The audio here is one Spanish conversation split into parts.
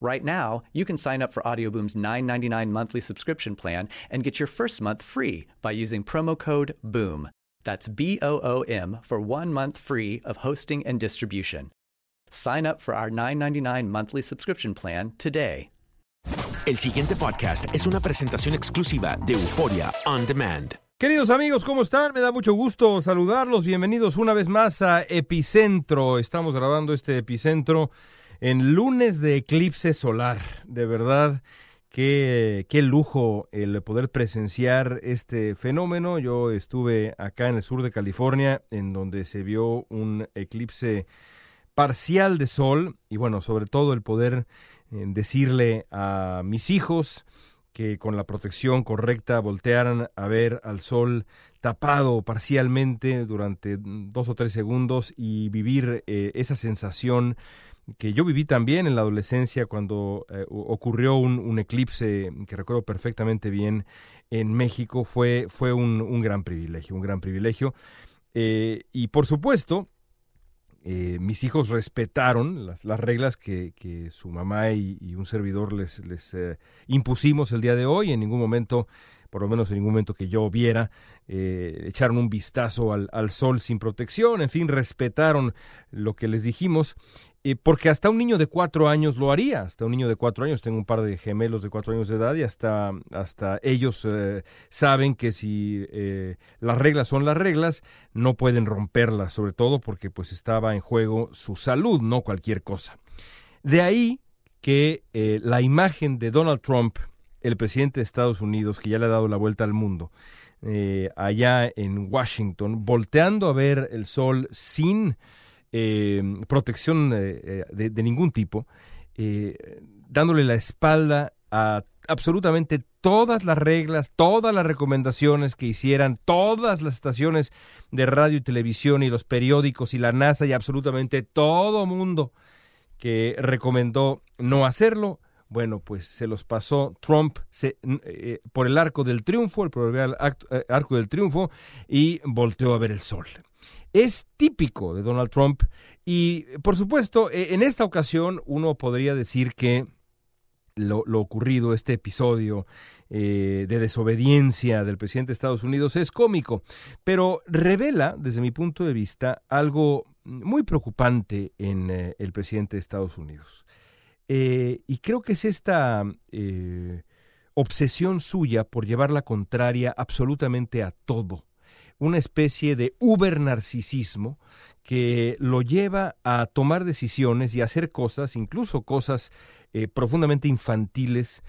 Right now, you can sign up for Audioboom's $9.99 monthly subscription plan and get your first month free by using promo code BOOM. That's B O O M for one month free of hosting and distribution. Sign up for our $9.99 monthly subscription plan today. El siguiente podcast es una presentación exclusiva de Euforia On Demand. Queridos amigos, ¿cómo están? Me da mucho gusto saludarlos. Bienvenidos una vez más a Epicentro. Estamos grabando este Epicentro en lunes de eclipse solar. De verdad, qué, qué lujo el poder presenciar este fenómeno. Yo estuve acá en el sur de California, en donde se vio un eclipse parcial de sol y bueno, sobre todo el poder eh, decirle a mis hijos que con la protección correcta voltearan a ver al sol tapado parcialmente durante dos o tres segundos y vivir eh, esa sensación que yo viví también en la adolescencia cuando eh, ocurrió un, eclipse que recuerdo perfectamente bien en México, fue, fue un, gran privilegio, un gran privilegio. Eh, y por supuesto, eh, mis hijos respetaron las, las reglas que, que, su mamá y, un servidor les, les impusimos el día de hoy. En ningún momento, por lo menos en ningún momento que yo viera, eh, echaron un vistazo al, al, sol sin protección. En fin, respetaron lo que les dijimos. Eh, porque hasta un niño de cuatro años lo haría, hasta un niño de cuatro años, tengo un par de gemelos de cuatro años de edad y hasta, hasta ellos eh, saben que si las reglas son las reglas, no pueden romperlas, sobre todo porque pues estaba en juego su salud, no cualquier cosa. De ahí que la imagen de Donald Trump, el presidente de Estados Unidos, que ya le ha dado la vuelta al mundo, allá en Washington, volteando a ver el sol sin eh, protección eh, de, de, ningún tipo, eh, dándole la espalda a absolutamente todas las reglas, todas las recomendaciones que hicieran todas las estaciones de radio y televisión y los periódicos y la NASA y absolutamente todo mundo que recomendó no hacerlo, bueno, pues se los pasó Trump eh, por el arco del triunfo, el proverbial arco del triunfo, y volteó a ver el sol es típico de Donald Trump y por supuesto en esta ocasión uno podría decir que lo, ocurrido, este episodio eh, de desobediencia del presidente de Estados Unidos es cómico, pero revela desde mi punto de vista algo muy preocupante en eh, el presidente de Estados Unidos. Eh, y creo que es esta obsesión suya por llevar la contraria absolutamente a todo. Una especie de uber narcisismo que lo lleva a tomar decisiones y a hacer cosas, incluso cosas eh, profundamente infantiles,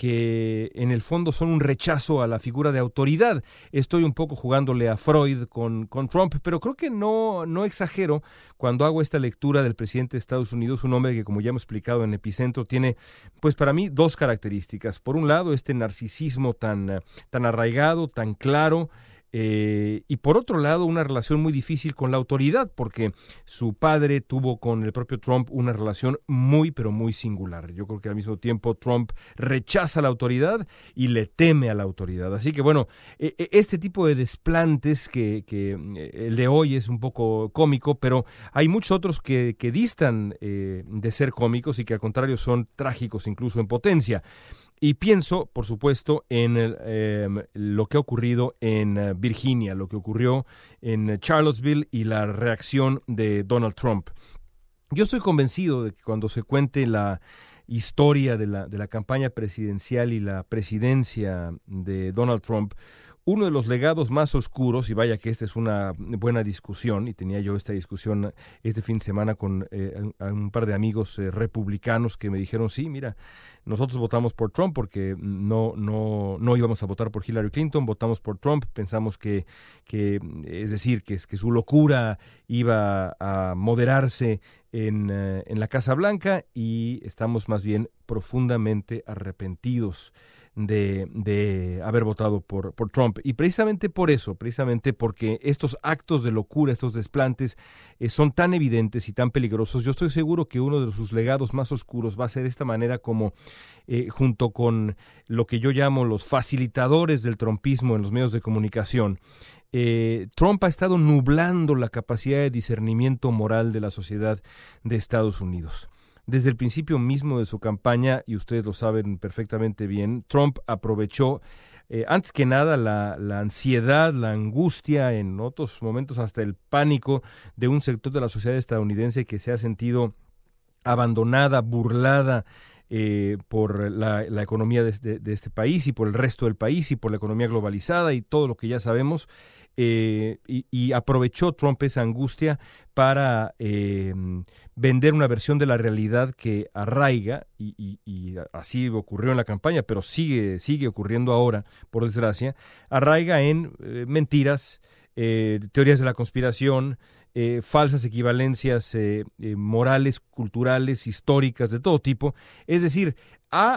que en el fondo son un rechazo a la figura de autoridad. Estoy un poco jugándole a Freud con, con Trump, pero creo que no, no exagero cuando hago esta lectura del presidente de Estados Unidos, un hombre que, como ya hemos explicado en Epicentro, tiene, pues para mí, dos características. Por un lado, este narcisismo tan, tan arraigado, tan claro, eh, y por otro lado, una relación muy difícil con la autoridad, porque su padre tuvo con el propio Trump una relación muy, pero muy singular. Yo creo que al mismo tiempo Trump rechaza la autoridad y le teme a la autoridad. Así que bueno, e, e, este tipo de desplantes que, eh, el de hoy es un poco cómico, pero hay muchos otros que, distan eh, de ser cómicos y que al contrario son trágicos incluso en potencia. Y pienso, por supuesto, en em, lo que ha ocurrido en eh, Virginia, lo que ocurrió en Charlottesville y la reacción de Donald Trump. Yo estoy convencido de que cuando se cuente la historia de la, de la campaña presidencial y la presidencia de Donald Trump, uno de los legados más oscuros, y vaya que esta es una buena discusión, y tenía yo esta discusión este fin de semana con eh, un par de amigos eh, republicanos que me dijeron, sí, mira, nosotros votamos por Trump porque no, no, no íbamos a votar por Hillary Clinton, votamos por Trump, pensamos que, que es decir, que, que su locura iba a moderarse en, eh, en la Casa Blanca y estamos más bien profundamente arrepentidos de, de haber votado por, por, Trump. Y precisamente por eso, precisamente porque estos actos de locura, estos desplantes, eh, son tan evidentes y tan peligrosos, yo estoy seguro que uno de sus legados más oscuros va a ser esta manera como, eh, junto con lo que yo llamo los facilitadores del trumpismo en los medios de comunicación, eh, Trump ha estado nublando la capacidad de discernimiento moral de la sociedad de Estados Unidos. Desde el principio mismo de su campaña, y ustedes lo saben perfectamente bien, Trump aprovechó eh, antes que nada la, la, ansiedad, la angustia, en otros momentos hasta el pánico de un sector de la sociedad estadounidense que se ha sentido abandonada, burlada, eh, por la, economía de, este país y por el resto del país y por la economía globalizada y todo lo que ya sabemos. Eh, y, aprovechó Trump esa angustia para eh, vender una versión de la realidad que arraiga, y, y, así ocurrió en la campaña, pero sigue, sigue ocurriendo ahora, por desgracia, arraiga en mentiras, teorías de la conspiración, eh, falsas equivalencias eh, eh, morales, culturales, históricas, de todo tipo. Es decir,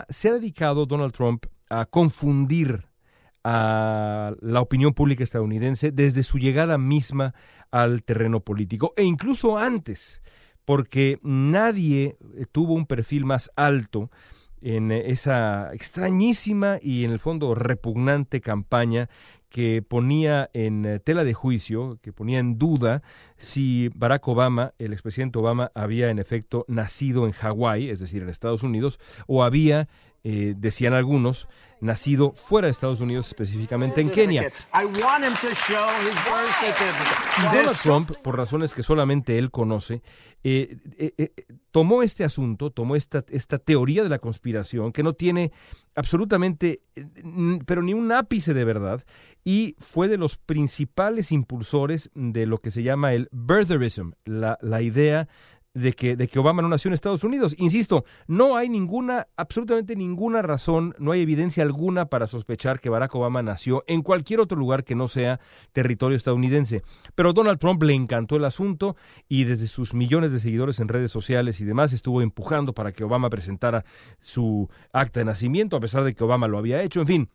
se ha dedicado Donald Trump a confundir a la opinión pública estadounidense desde su llegada misma al terreno político e incluso antes, porque nadie tuvo un perfil más alto en esa extrañísima y en el fondo repugnante campaña que ponía en eh, tela de juicio, que ponía en duda si Barack Obama, el expresidente Obama, había en efecto nacido en Hawái, es decir, en Estados Unidos, o había eh, decían algunos, nacido fuera de Estados Unidos, específicamente en Kenia. Donald Trump, por razones que solamente él conoce, eh, eh, tomó este asunto, tomó esta, esta teoría de la conspiración, que no tiene absolutamente, pero ni un ápice de verdad, y fue de los principales impulsores de lo que se llama el birtherism, la, la idea de que, de que Obama no nació en Estados Unidos. Insisto, no hay ninguna, absolutamente ninguna razón, no hay evidencia alguna para sospechar que Barack Obama nació en cualquier otro lugar que no sea territorio estadounidense. Pero Donald Trump le encantó el asunto y desde sus millones de seguidores en redes sociales y demás estuvo empujando para que Obama presentara su acta de nacimiento, a pesar de que Obama lo había hecho. En fin,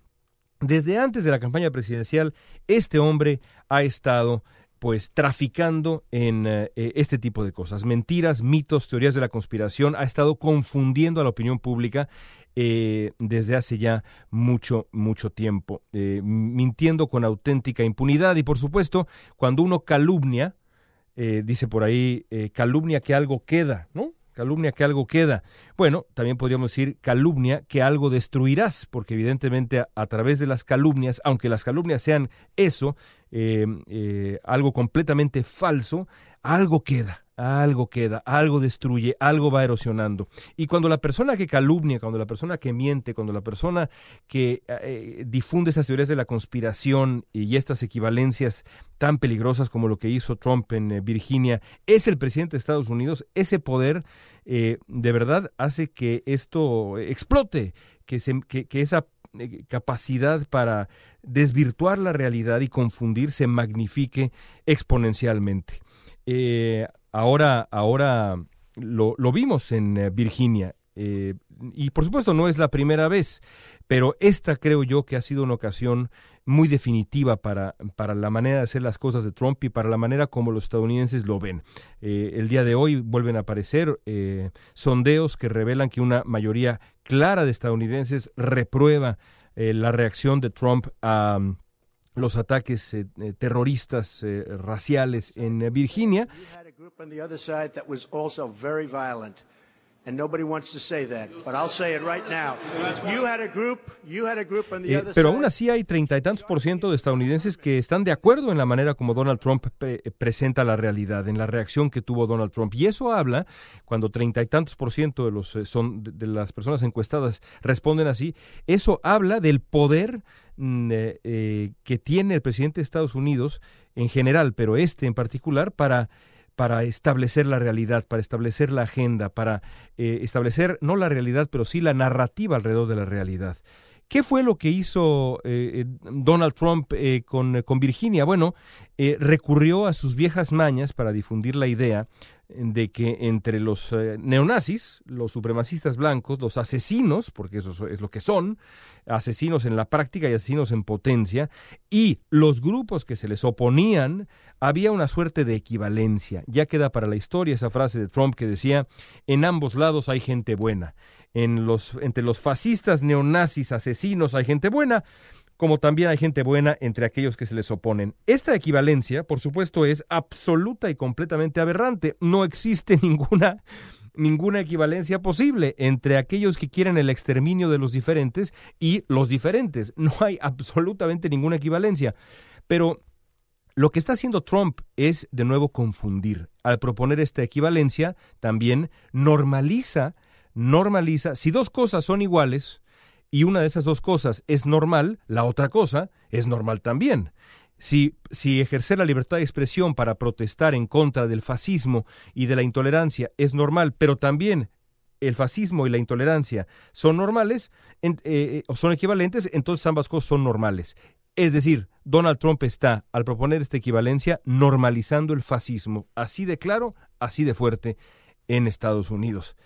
desde antes de la campaña presidencial, este hombre ha estado pues traficando en eh, eh, este tipo de cosas, mentiras, mitos, teorías de la conspiración, ha estado confundiendo a la opinión pública eh, desde hace ya mucho, mucho tiempo, mintiendo con auténtica impunidad y por supuesto, cuando uno calumnia, dice por ahí, calumnia que algo queda, ¿no? Calumnia que algo queda. Bueno, también podríamos decir calumnia que algo destruirás, porque evidentemente a, través de las calumnias, aunque las calumnias sean eso, eh, eh, algo completamente falso, algo queda, algo queda, algo destruye, algo va erosionando. Y cuando la persona que calumnia, cuando la persona que miente, cuando la persona que eh, difunde esas teorías de la conspiración y estas equivalencias tan peligrosas como lo que hizo Trump en eh, Virginia, es el presidente de Estados Unidos, ese poder eh, de verdad hace que esto explote, que, esa capacidad para desvirtuar la realidad y confundir se magnifique exponencialmente. Ahora, ahora lo, vimos en eh, Virginia. Eh, y por supuesto no es la primera vez, pero esta creo yo que ha sido una ocasión muy definitiva para, para la manera de hacer las cosas de Trump y para la manera como los estadounidenses lo ven. Eh, el día de hoy vuelven a aparecer sondeos que revelan que una mayoría clara de estadounidenses reprueba la reacción de Trump a los ataques terroristas raciales en Virginia. Pero aún así hay treinta y tantos por ciento de estadounidenses que están de acuerdo en la manera como Donald Trump presenta la realidad, en la reacción que tuvo Donald Trump. Y eso habla, cuando treinta y tantos por ciento de, los, son, de las personas encuestadas responden así, eso habla del poder Mm, eh, eh, que tiene el presidente de Estados Unidos en general, pero este en particular, para, para establecer la realidad, para establecer la agenda, para eh, establecer no la realidad, pero sí la narrativa alrededor de la realidad. ¿Qué fue lo que hizo Donald Trump con, con, Virginia? Bueno, recurrió a sus viejas mañas para difundir la idea de que entre los eh, neonazis, los supremacistas blancos, los asesinos, porque eso es lo que son, asesinos en la práctica y asesinos en potencia, y los grupos que se les oponían, había una suerte de equivalencia. Ya queda para la historia esa frase de Trump que decía, en ambos lados hay gente buena. En los, entre los fascistas, neonazis, asesinos hay gente buena, como también hay gente buena entre aquellos que se les oponen. Esta equivalencia, por supuesto, es absoluta y completamente aberrante. No existe ninguna ninguna equivalencia posible entre aquellos que quieren el exterminio de los diferentes y los diferentes. No hay absolutamente ninguna equivalencia. Pero lo que está haciendo Trump es de nuevo confundir. Al proponer esta equivalencia, también normaliza, normaliza, si dos cosas son iguales, y una de esas dos cosas es normal, la otra cosa es normal también. Si, si, ejercer la libertad de expresión para protestar en contra del fascismo y de la intolerancia es normal, pero también el fascismo y la intolerancia son normales eh, eh, o son equivalentes, entonces ambas cosas son normales. Es decir, Donald Trump está, al proponer esta equivalencia, normalizando el fascismo, así de claro, así de fuerte, en Estados Unidos.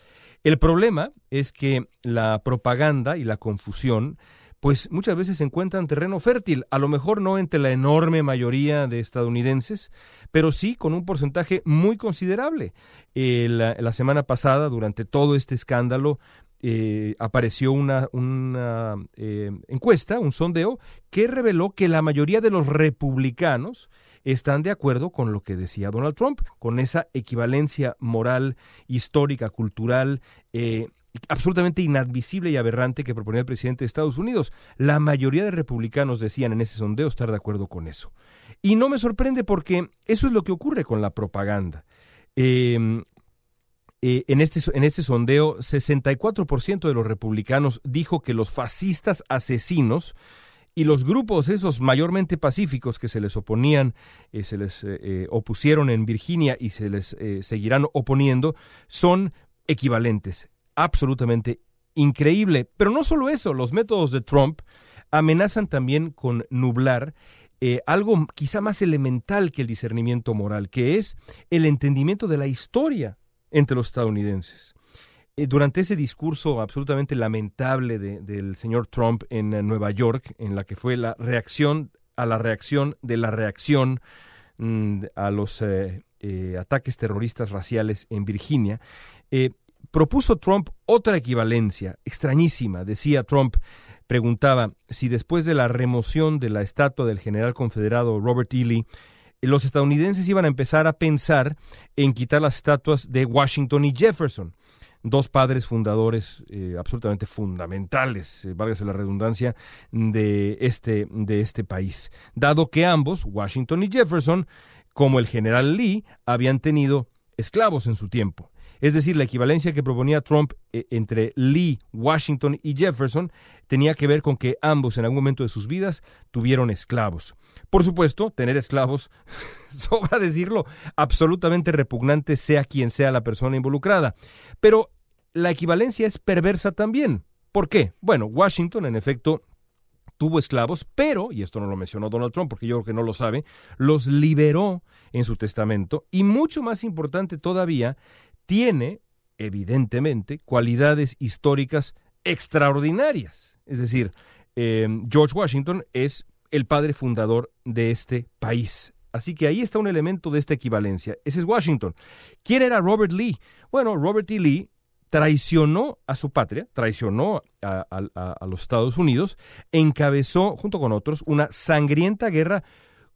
El problema es que la propaganda y la confusión pues muchas veces se encuentran terreno fértil, a lo mejor no entre la enorme mayoría de estadounidenses, pero sí con un porcentaje muy considerable. Eh, la, semana pasada, durante todo este escándalo, eh, apareció una, una eh, encuesta, un sondeo, que reveló que la mayoría de los republicanos están de acuerdo con lo que decía Donald Trump, con esa equivalencia moral, histórica, cultural, eh, absolutamente inadmisible y aberrante que proponía el presidente de Estados Unidos. La mayoría de republicanos decían en ese sondeo estar de acuerdo con eso. Y no me sorprende porque eso es lo que ocurre con la propaganda. Em, eh, en, este, en este sondeo, 64% de los republicanos dijo que los fascistas asesinos y los grupos esos mayormente pacíficos que se les oponían, eh, se les eh, eh, opusieron en Virginia y se les seguirán oponiendo, son equivalentes. Absolutamente increíble. Pero no solo eso, los métodos de Trump amenazan también con nublar algo quizá más elemental que el discernimiento moral, que es el entendimiento de la historia entre los estadounidenses. Eh, durante ese discurso absolutamente lamentable del señor Trump en eh, Nueva York, en la que fue la reacción a la reacción de la reacción mm, a los eh, ataques terroristas raciales en Virginia, propuso Trump otra equivalencia extrañísima. Decía Trump, preguntaba si después de la remoción de la estatua del general confederado Robert E. Lee, los estadounidenses iban a empezar a pensar en quitar las estatuas de Washington y Jefferson dos padres fundadores eh, absolutamente fundamentales, eh, válgase la redundancia, de este, de este país, dado que ambos, Washington y Jefferson, como el general Lee, habían tenido esclavos en su tiempo. Es decir, la equivalencia que proponía Trump eh, entre Lee, Washington y Jefferson tenía que ver con que ambos en algún momento de sus vidas tuvieron esclavos. Por supuesto, tener esclavos, sobra decirlo, absolutamente repugnante sea quien sea la persona involucrada. Pero la equivalencia es perversa también. ¿Por qué? Bueno, Washington en efecto tuvo esclavos, pero, y esto no lo mencionó Donald Trump porque yo creo que no lo sabe, los liberó en su testamento y mucho más importante todavía, tiene, evidentemente, cualidades históricas extraordinarias. Es decir, eh, George Washington es el padre fundador de este país. Así que ahí está un elemento de esta equivalencia. Ese es Washington. ¿Quién era Robert Lee? Bueno, Robert E. Lee traicionó a su patria, traicionó a, a, los Estados Unidos, encabezó, junto con otros, una sangrienta guerra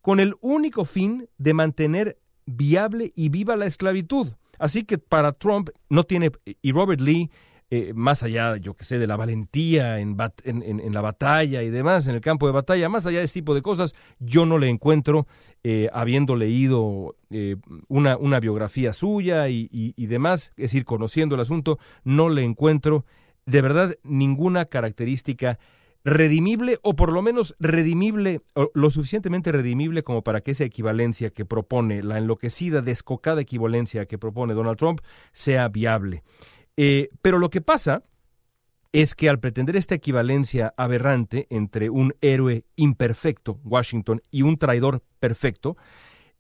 con el único fin de mantener viable y viva la esclavitud. Así que para Trump no tiene, y Robert Lee, eh, más allá, yo que sé, de la valentía en, en, la batalla y demás, en el campo de batalla, más allá de este tipo de cosas, yo no le encuentro, eh, habiendo leído eh, una, una, biografía suya y, y demás, es decir, conociendo el asunto, no le encuentro de verdad ninguna característica redimible o por lo menos redimible, o lo suficientemente redimible como para que esa equivalencia que propone, la enloquecida, descocada equivalencia que propone Donald Trump, sea viable. Eh, pero lo que pasa es que al pretender esta equivalencia aberrante entre un héroe imperfecto, Washington, y un traidor perfecto,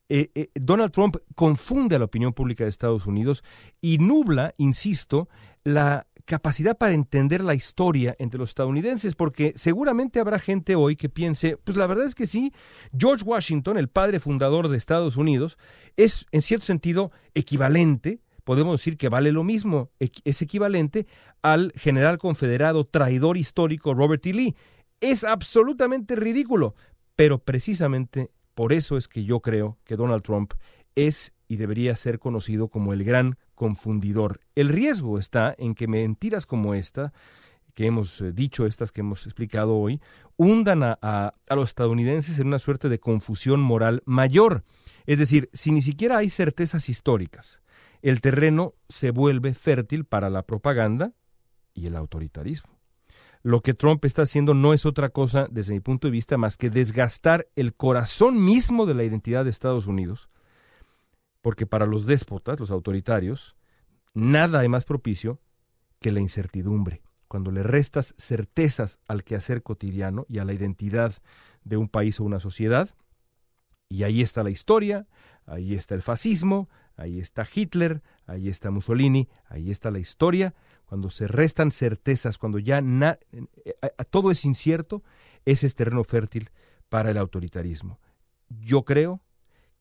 eh, eh, Donald Trump confunde a la opinión pública de Estados Unidos y nubla, insisto, la capacidad para entender la historia entre los estadounidenses, porque seguramente habrá gente hoy que piense, pues la verdad es que sí, George Washington, el padre fundador de Estados Unidos, es en cierto sentido equivalente, podemos decir que vale lo mismo, es equivalente al general confederado traidor histórico Robert E. Lee. Es absolutamente ridículo, pero precisamente por eso es que yo creo que Donald Trump es y debería ser conocido como el gran confundidor. El riesgo está en que mentiras como esta, que hemos eh, dicho, estas que hemos explicado hoy, hundan a, a, los estadounidenses en una suerte de confusión moral mayor. Es decir, si ni siquiera hay certezas históricas, el terreno se vuelve fértil para la propaganda y el autoritarismo. Lo que Trump está haciendo no es otra cosa, desde mi punto de vista, más que desgastar el corazón mismo de la identidad de Estados Unidos, porque para los déspotas, los autoritarios, nada es más propicio que la incertidumbre. Cuando le restas certezas al quehacer cotidiano y a la identidad de un país o una sociedad, y ahí está la historia, ahí está el fascismo, ahí está Hitler, ahí está Mussolini, ahí está la historia. Cuando se restan certezas, cuando ya eh, todo es incierto, ese es terreno fértil para el autoritarismo. Yo creo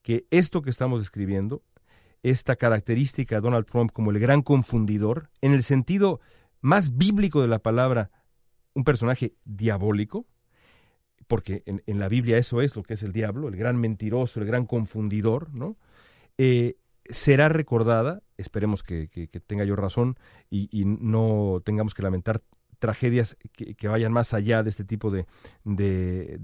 que esto que estamos describiendo, esta característica de Donald Trump como el gran confundidor, en el sentido más bíblico de la palabra, un personaje diabólico, porque en, la Biblia eso es lo que es el diablo, el gran mentiroso, el gran confundidor, ¿no? Eh, será recordada, esperemos que, tenga yo razón y, no tengamos que lamentar tragedias que, vayan más allá de este tipo de, de,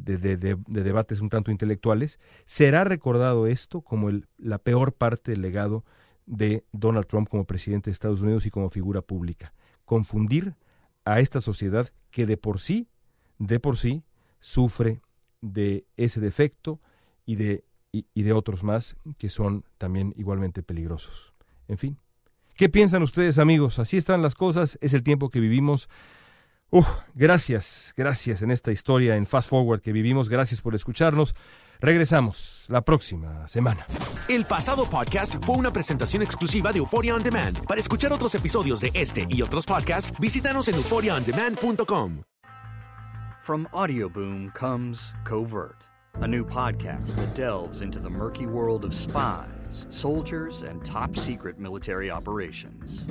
debates un tanto intelectuales, será recordado esto como el, la peor parte del legado de Donald Trump como presidente de Estados Unidos y como figura pública. Confundir a esta sociedad que de por sí, de por sí, sufre de ese defecto y de, y de otros más que son también igualmente peligrosos. En fin, ¿qué piensan ustedes amigos? Así están las cosas, es el tiempo que vivimos. Uf, gracias, gracias en esta historia en Fast Forward que vivimos. Gracias por escucharnos. Regresamos la próxima semana. El pasado podcast fue una presentación exclusiva de Euphoria On Demand. Para escuchar otros episodios de este y otros podcasts, visítanos en euphoriaondemand.com. From Audioboom comes Covert, a new podcast that delves into the murky world of spies, soldiers, and top secret military operations.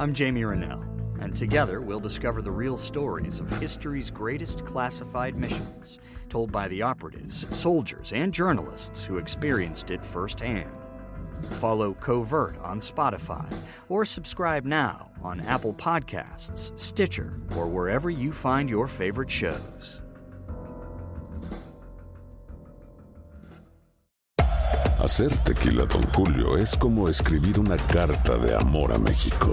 I'm Jamie Rennell. And together we'll discover the real stories of history's greatest classified missions, told by the operatives, soldiers, and journalists who experienced it firsthand. Follow Covert on Spotify or subscribe now on Apple Podcasts, Stitcher, or wherever you find your favorite shows. Hacer tequila, Don Julio, es como escribir una carta de amor a México.